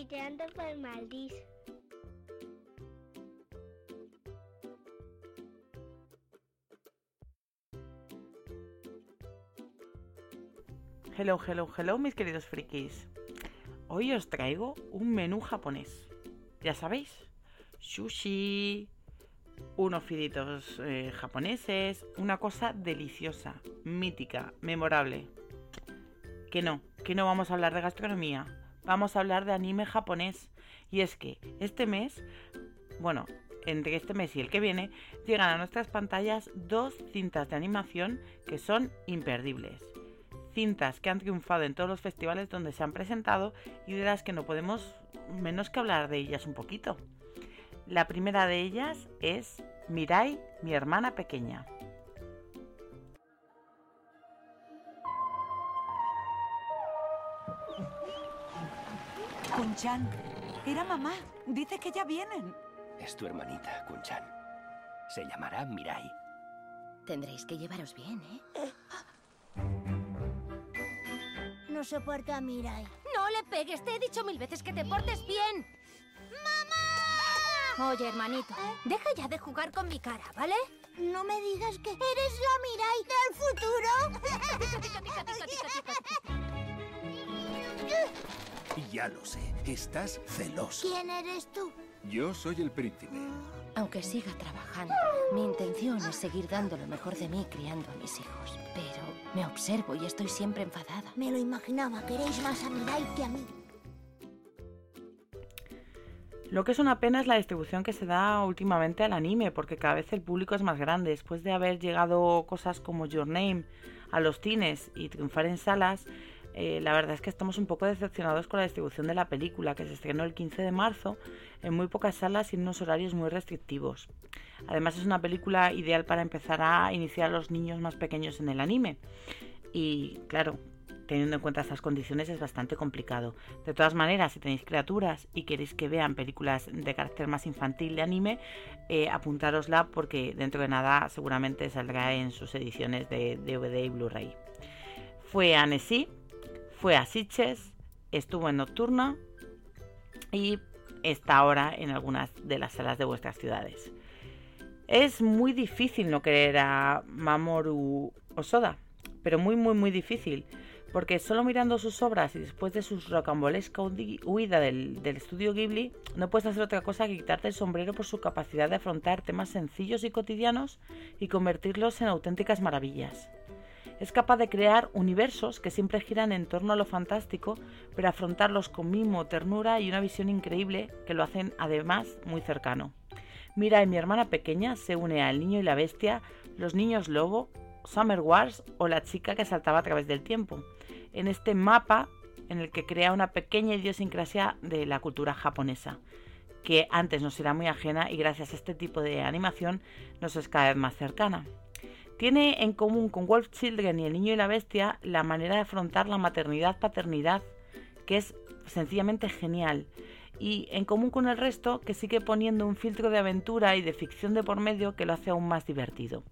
Fiteando por Maldís. Hello, hello, hello, mis queridos frikis. Hoy os traigo un menú japonés. Ya sabéis, sushi, unos fiditos eh, japoneses, una cosa deliciosa, mítica, memorable. Que no, que no vamos a hablar de gastronomía, vamos a hablar de anime japonés. Y es que este mes, bueno, entre este mes y el que viene, llegan a nuestras pantallas dos cintas de animación que son imperdibles. Cintas que han triunfado en todos los festivales donde se han presentado y de las que no podemos menos que hablar de ellas un poquito. La primera de ellas es Mirai, mi hermana pequeña. Kunchan, era mamá. Dice que ya vienen. Es tu hermanita, Kunchan. Se llamará Mirai. Tendréis que llevaros bien, ¿eh? No soporto a Mirai. No le pegues, te he dicho mil veces que te portes bien. ¡Mamá! Oye, hermanito, deja ya de jugar con mi cara, ¿vale? No me digas que eres la Mirai del futuro. Ya lo sé, estás celoso. ¿Quién eres tú? Yo soy el príncipe. Aunque siga trabajando, mi intención es seguir dando lo mejor de mí criando a mis hijos. Pero me observo y estoy siempre enfadada. Me lo imaginaba. Queréis más a Mirai que a mí. Lo que es una pena es la distribución que se da últimamente al anime, porque cada vez el público es más grande. Después de haber llegado cosas como Your Name a los cines y triunfar en salas, eh, la verdad es que estamos un poco decepcionados con la distribución de la película, que se estrenó el 15 de marzo en muy pocas salas y en unos horarios muy restrictivos. Además es una película ideal para empezar a iniciar a los niños más pequeños en el anime. Y claro, teniendo en cuenta estas condiciones es bastante complicado. De todas maneras, si tenéis criaturas y queréis que vean películas de carácter más infantil de anime, eh, apuntárosla porque dentro de nada seguramente saldrá en sus ediciones de DVD y Blu-ray. Fue Annecy, fue a Sitges, estuvo en Nocturna y está ahora en algunas de las salas de vuestras ciudades. Es muy difícil no querer a Mamoru Osoda, pero muy muy muy difícil, porque solo mirando sus obras y después de su rocambolesca huida del, del, estudio Ghibli, no puedes hacer otra cosa que quitarte el sombrero por su capacidad de afrontar temas sencillos y cotidianos y convertirlos en auténticas maravillas. Es capaz de crear universos que siempre giran en torno a lo fantástico, pero afrontarlos con mimo, ternura y una visión increíble que lo hacen además muy cercano. Mira, en mi hermana pequeña se une a El niño y la bestia, Los niños lobo, Summer Wars o La chica que saltaba a través del tiempo. En este mapa en el que crea una pequeña idiosincrasia de la cultura japonesa, que antes nos era muy ajena y gracias a este tipo de animación nos es cada vez más cercana. Tiene en común con Wolf Children y El Niño y la Bestia la manera de afrontar la maternidad-paternidad, que es sencillamente genial. Y en común con el resto, que sigue poniendo un filtro de aventura y de ficción de por medio que lo hace aún más divertido.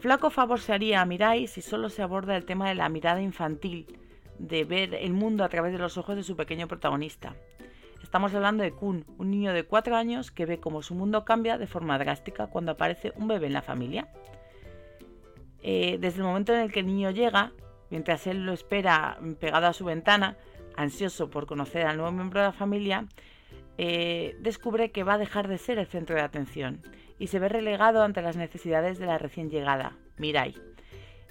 Flaco favor se haría a Mirai si solo se aborda el tema de la mirada infantil, de ver el mundo a través de los ojos de su pequeño protagonista. Estamos hablando de Kun, un niño de 4 años que ve cómo su mundo cambia de forma drástica cuando aparece un bebé en la familia. Eh, desde el momento en el que el niño llega, mientras él lo espera pegado a su ventana, ansioso por conocer al nuevo miembro de la familia, eh, descubre que va a dejar de ser el centro de atención y se ve relegado ante las necesidades de la recién llegada, Mirai.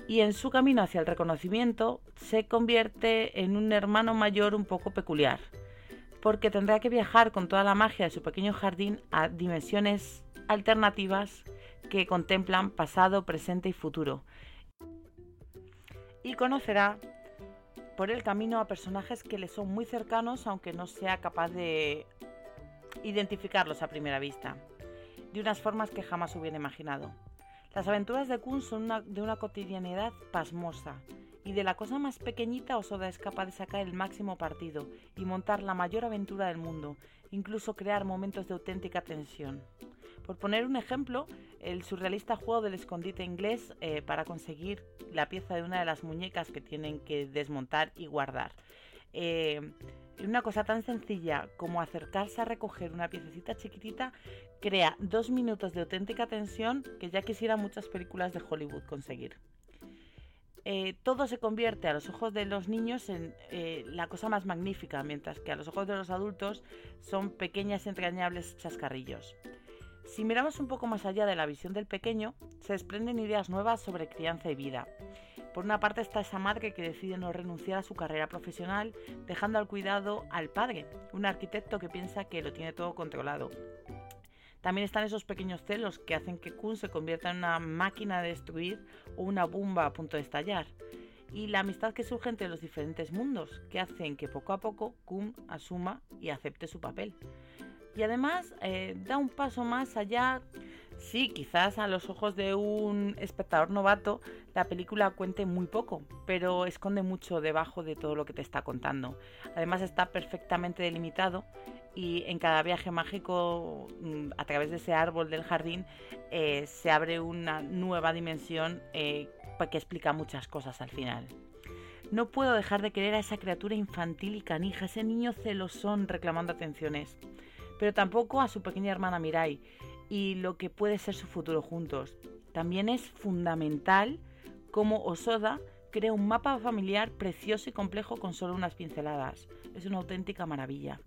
Y en su camino hacia el reconocimiento se convierte en un hermano mayor un poco peculiar, porque tendrá que viajar con toda la magia de su pequeño jardín a dimensiones alternativas que contemplan pasado, presente y futuro. y conocerá por el camino a personajes que le son muy cercanos aunque no sea capaz de identificarlos a primera vista, de unas formas que jamás hubiera imaginado. Las aventuras de Kun son de una cotidianidad pasmosa, y de la cosa más pequeñita Osoda es capaz de sacar el máximo partido y montar la mayor aventura del mundo, incluso crear momentos de auténtica tensión. Por poner un ejemplo, el surrealista juego del escondite inglés eh, para conseguir la pieza de una de las muñecas que tienen que desmontar y guardar. Eh, una cosa tan sencilla como acercarse a recoger una piececita chiquitita crea dos minutos de auténtica tensión que ya quisiera muchas películas de Hollywood conseguir. Eh, todo se convierte a los ojos de los niños en eh, la cosa más magnífica, mientras que a los ojos de los adultos son pequeñas entrañables chascarrillos. Si miramos un poco más allá de la visión del pequeño, se desprenden ideas nuevas sobre crianza y vida. Por una parte está esa madre que decide no renunciar a su carrera profesional, dejando al cuidado al padre, un arquitecto que piensa que lo tiene todo controlado. También están esos pequeños celos que hacen que Kun se convierta en una máquina de destruir o una bomba a punto de estallar. Y la amistad que surge entre los diferentes mundos, que hacen que poco a poco Kun asuma y acepte su papel. Y además eh, da un paso más allá. Sí, quizás a los ojos de un espectador novato la película cuente muy poco, pero esconde mucho debajo de todo lo que te está contando. Además está perfectamente delimitado y en cada viaje mágico, mm, a través de ese árbol del jardín, eh, se abre una nueva dimensión eh, que explica muchas cosas al final. No puedo dejar de querer a esa criatura infantil y canija, ese niño celosón reclamando atenciones, pero tampoco a su pequeña hermana Mirai y lo que puede ser su futuro juntos. También es fundamental cómo Osoda crea un mapa familiar precioso y complejo con solo unas pinceladas. Es una auténtica maravilla.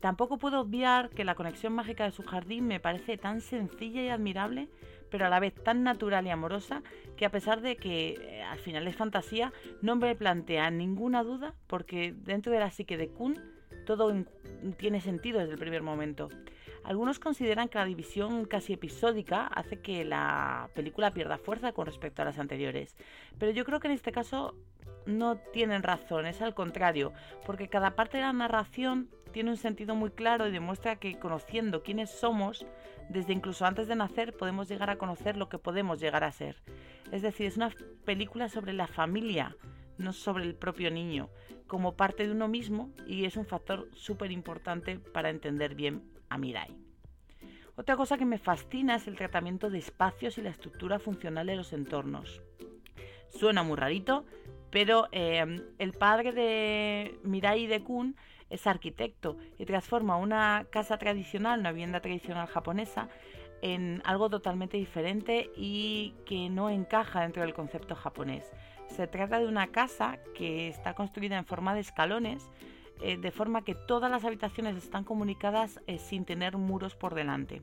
Tampoco puedo obviar que la conexión mágica de su jardín me parece tan sencilla y admirable, pero a la vez tan natural y amorosa, que a pesar de que eh, al final es fantasía, no me plantea ninguna duda, porque dentro de la psique de Kun todo tiene sentido desde el primer momento. Algunos consideran que la división casi episódica hace que la película pierda fuerza con respecto a las anteriores, pero yo creo que en este caso no tienen razón, es al contrario, porque cada parte de la narración tiene un sentido muy claro y demuestra que conociendo quiénes somos, desde incluso antes de nacer podemos llegar a conocer lo que podemos llegar a ser. Es decir, es una película sobre la familia, no sobre el propio niño, como parte de uno mismo y es un factor súper importante para entender bien a Mirai. Otra cosa que me fascina es el tratamiento de espacios y la estructura funcional de los entornos. Suena muy rarito, pero eh, el padre de Mirai de Kun es arquitecto y transforma una casa tradicional, una vivienda tradicional japonesa, en algo totalmente diferente y que no encaja dentro del concepto japonés. Se trata de una casa que está construida en forma de escalones, eh, de forma que todas las habitaciones están comunicadas eh, sin tener muros por delante.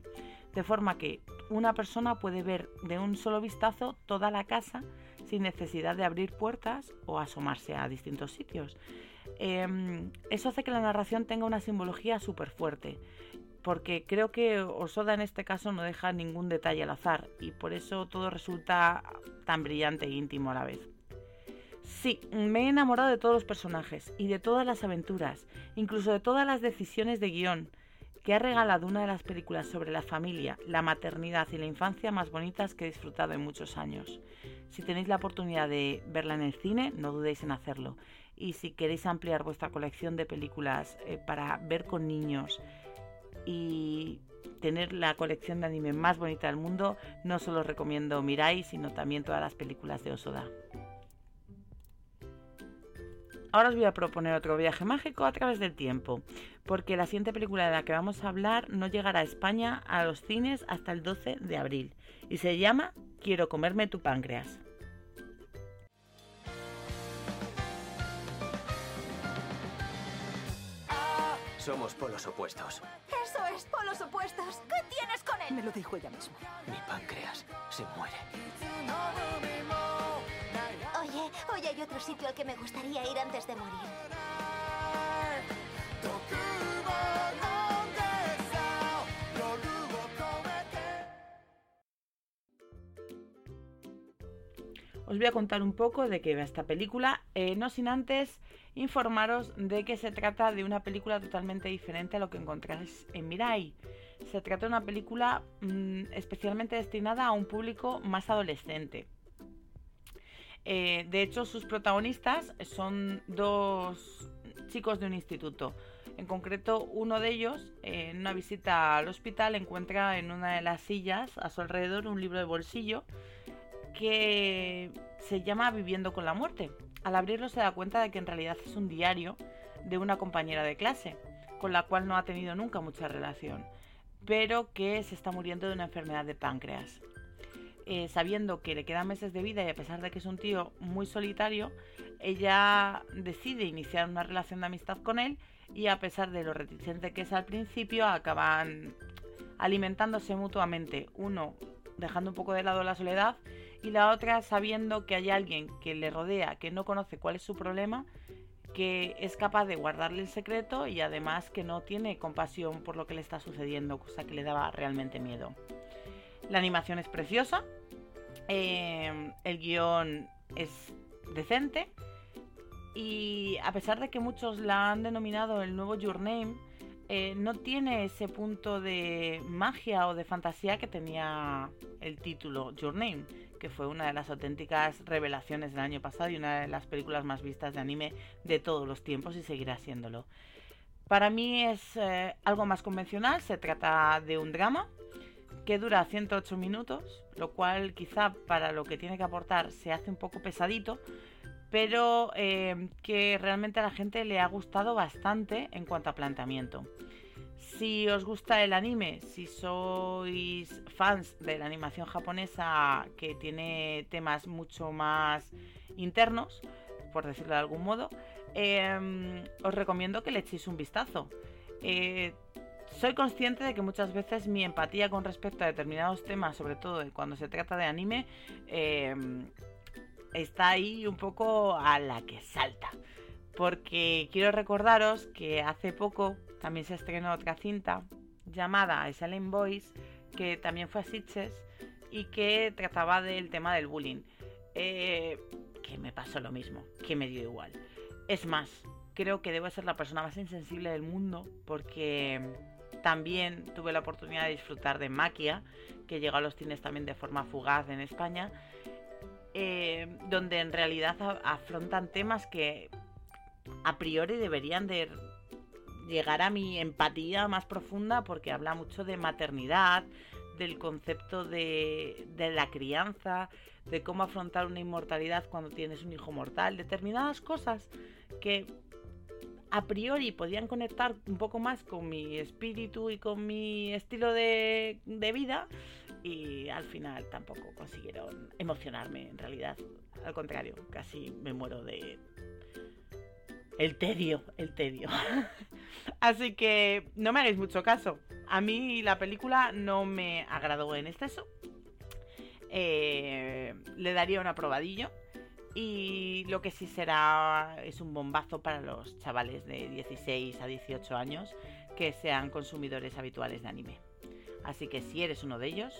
De forma que una persona puede ver de un solo vistazo toda la casa sin necesidad de abrir puertas o asomarse a distintos sitios. Em, eso hace que la narración tenga una simbología súper fuerte, porque creo que Osoda en este caso no deja ningún detalle al azar y por eso todo resulta tan brillante e íntimo a la vez. Sí, me he enamorado de todos los personajes y de todas las aventuras, incluso de todas las decisiones de guion, que ha regalado una de las películas sobre la familia, la maternidad y la infancia más bonitas que he disfrutado en muchos años. Si tenéis la oportunidad de verla en el cine, no dudéis en hacerlo y si queréis ampliar vuestra colección de películas eh, para ver con niños y tener la colección de anime más bonita del mundo, no solo os recomiendo Mirai, sino también todas las películas de Osoda. Ahora os voy a proponer otro viaje mágico a través del tiempo, porque la siguiente película de la que vamos a hablar no llegará a España a los cines hasta el 12 de abril y se llama Quiero comerme tu páncreas. Somos polos opuestos. Eso es, polos opuestos. ¿Qué tienes con él? Me lo dijo ella misma. Mi páncreas se muere. Oye, hoy hay otro sitio al que me gustaría ir antes de morir. Os voy a contar un poco de qué va esta película, eh, no sin antes informaros de que se trata de una película totalmente diferente a lo que encontráis en Mirai. Se trata de una película mm, especialmente destinada a un público más adolescente. Eh, de hecho, sus protagonistas son dos chicos de un instituto. En concreto, uno de ellos, en una visita al hospital, encuentra en una de las sillas a su alrededor un libro de bolsillo que se llama Viviendo con la muerte. Al abrirlo se da cuenta de que en realidad es un diario de una compañera de clase, con la cual no ha tenido nunca mucha relación, pero que se está muriendo de una enfermedad de páncreas. Eh, sabiendo que le quedan meses de vida y a pesar de que es un tío muy solitario, ella decide iniciar una relación de amistad con él y a pesar de lo reticente que es al principio, acaban alimentándose mutuamente, uno dejando un poco de lado la soledad y la otra sabiendo que hay alguien que le rodea, que no conoce cuál es su problema, que es capaz de guardarle el secreto y además que no tiene compasión por lo que le está sucediendo, cosa que le daba realmente miedo. La animación es preciosa, eh, el guion es decente y a pesar de que muchos la han denominado el nuevo Your Name, eh, no tiene ese punto de magia o de fantasía que tenía el título Your Name, que fue una de las auténticas revelaciones del año pasado y una de las películas más vistas de anime de todos los tiempos y seguirá siéndolo. Para mí es eh, algo más convencional, se trata de un drama que dura 108 minutos, lo cual quizá para lo que tiene que aportar se hace un poco pesadito, pero eh, que realmente a la gente le ha gustado bastante en cuanto a planteamiento. Si os gusta el anime, si sois fans de la animación japonesa que tiene temas mucho más internos, por decirlo de algún modo, em, os recomiendo que le echéis un vistazo. Eh, soy consciente de que muchas veces mi empatía con respecto a determinados temas, sobre todo cuando se trata de anime, em, está ahí un poco a la que salta. Porque quiero recordaros que hace poco también se estrenó otra cinta llamada Silent Boys, que también fue a Sitches y que trataba del tema del bullying. Eh, que me pasó lo mismo, que me dio igual. Es más, creo que debo ser la persona más insensible del mundo porque también tuve la oportunidad de disfrutar de Maquia, que llegó a los cines también de forma fugaz en España eh, donde en realidad afrontan temas que a priori deberían de llegar a mi empatía más profunda porque habla mucho de maternidad, del concepto de, la crianza, de cómo afrontar una inmortalidad cuando tienes un hijo mortal, determinadas cosas que a priori podían conectar un poco más con mi espíritu y con mi estilo de vida y al final tampoco consiguieron emocionarme en realidad. Al contrario, casi me muero de... El tedio, el tedio. Así que no me hagáis mucho caso. A mí la película no me agradó en exceso. Eh, le daría un aprobadillo. Y lo que sí será es un bombazo para los chavales de 16 a 18 años que sean consumidores habituales de anime. Así que si eres uno de ellos,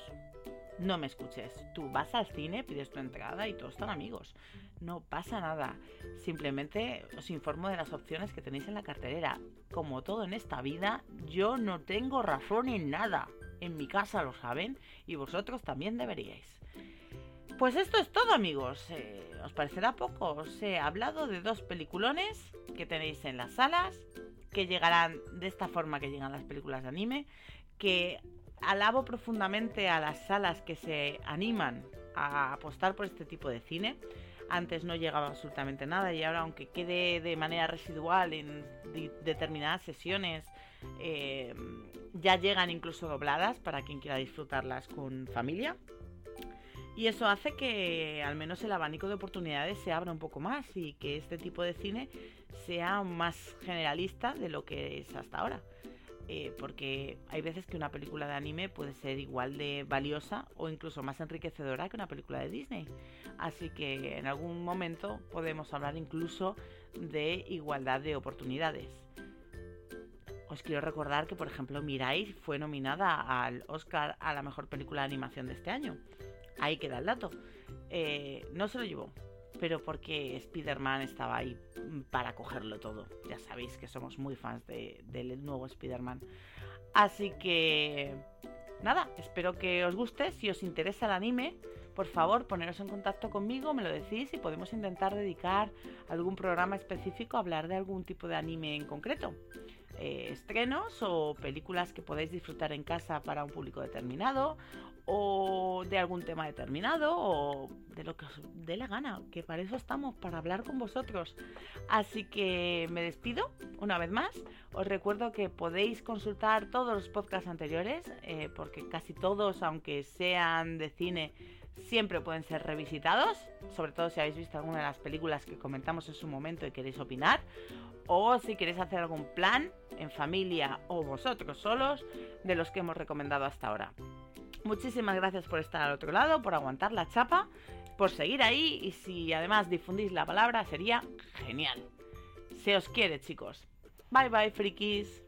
no me escuches. Tú vas al cine, pides tu entrada y todos están amigos. No pasa nada. Simplemente os informo de las opciones que tenéis en la cartelera. Como todo en esta vida, yo no tengo razón en nada. En mi casa lo saben y vosotros también deberíais. Pues esto es todo amigos. Eh, ¿Os parecerá poco? Os he hablado de dos peliculones que tenéis en las salas, que llegarán de esta forma que llegan las películas de anime, que alabo profundamente a las salas que se animan a apostar por este tipo de cine. Antes no llegaba absolutamente nada y ahora aunque quede de manera residual en determinadas sesiones, eh, ya llegan incluso dobladas para quien quiera disfrutarlas con familia. Y eso hace que al menos el abanico de oportunidades se abra un poco más y que este tipo de cine sea más generalista de lo que es hasta ahora. Eh, porque hay veces que una película de anime puede ser igual de valiosa o incluso más enriquecedora que una película de Disney. Así que en algún momento podemos hablar incluso de igualdad de oportunidades. Os quiero recordar que, por ejemplo, Mirai fue nominada al Oscar a la mejor película de animación de este año. Ahí queda el dato. eh, no se lo llevó, pero porque Spider-Man estaba ahí para cogerlo todo. Ya sabéis que somos muy fans de- del nuevo Spider-Man. Así que nada, espero que os guste. Si os interesa el anime, por favor, poneros en contacto conmigo, me lo decís y podemos intentar dedicar algún programa específico a hablar de algún tipo de anime en concreto. Eh, estrenos o películas que podéis disfrutar en casa para un público determinado o de algún tema determinado o de lo que os dé la gana, que para eso estamos, para hablar con vosotros. Así que me despido una vez más. Os recuerdo que podéis consultar todos los podcasts anteriores, eh, porque casi todos, aunque sean de cine, siempre pueden ser revisitados, sobre todo si habéis visto alguna de las películas que comentamos en su momento y queréis opinar, o si queréis hacer algún plan en familia o vosotros solos de los que hemos recomendado hasta ahora. Muchísimas gracias por estar al otro lado, por aguantar la chapa, por seguir ahí y si además difundís la palabra sería genial. Se os quiere chicos. Bye bye frikis.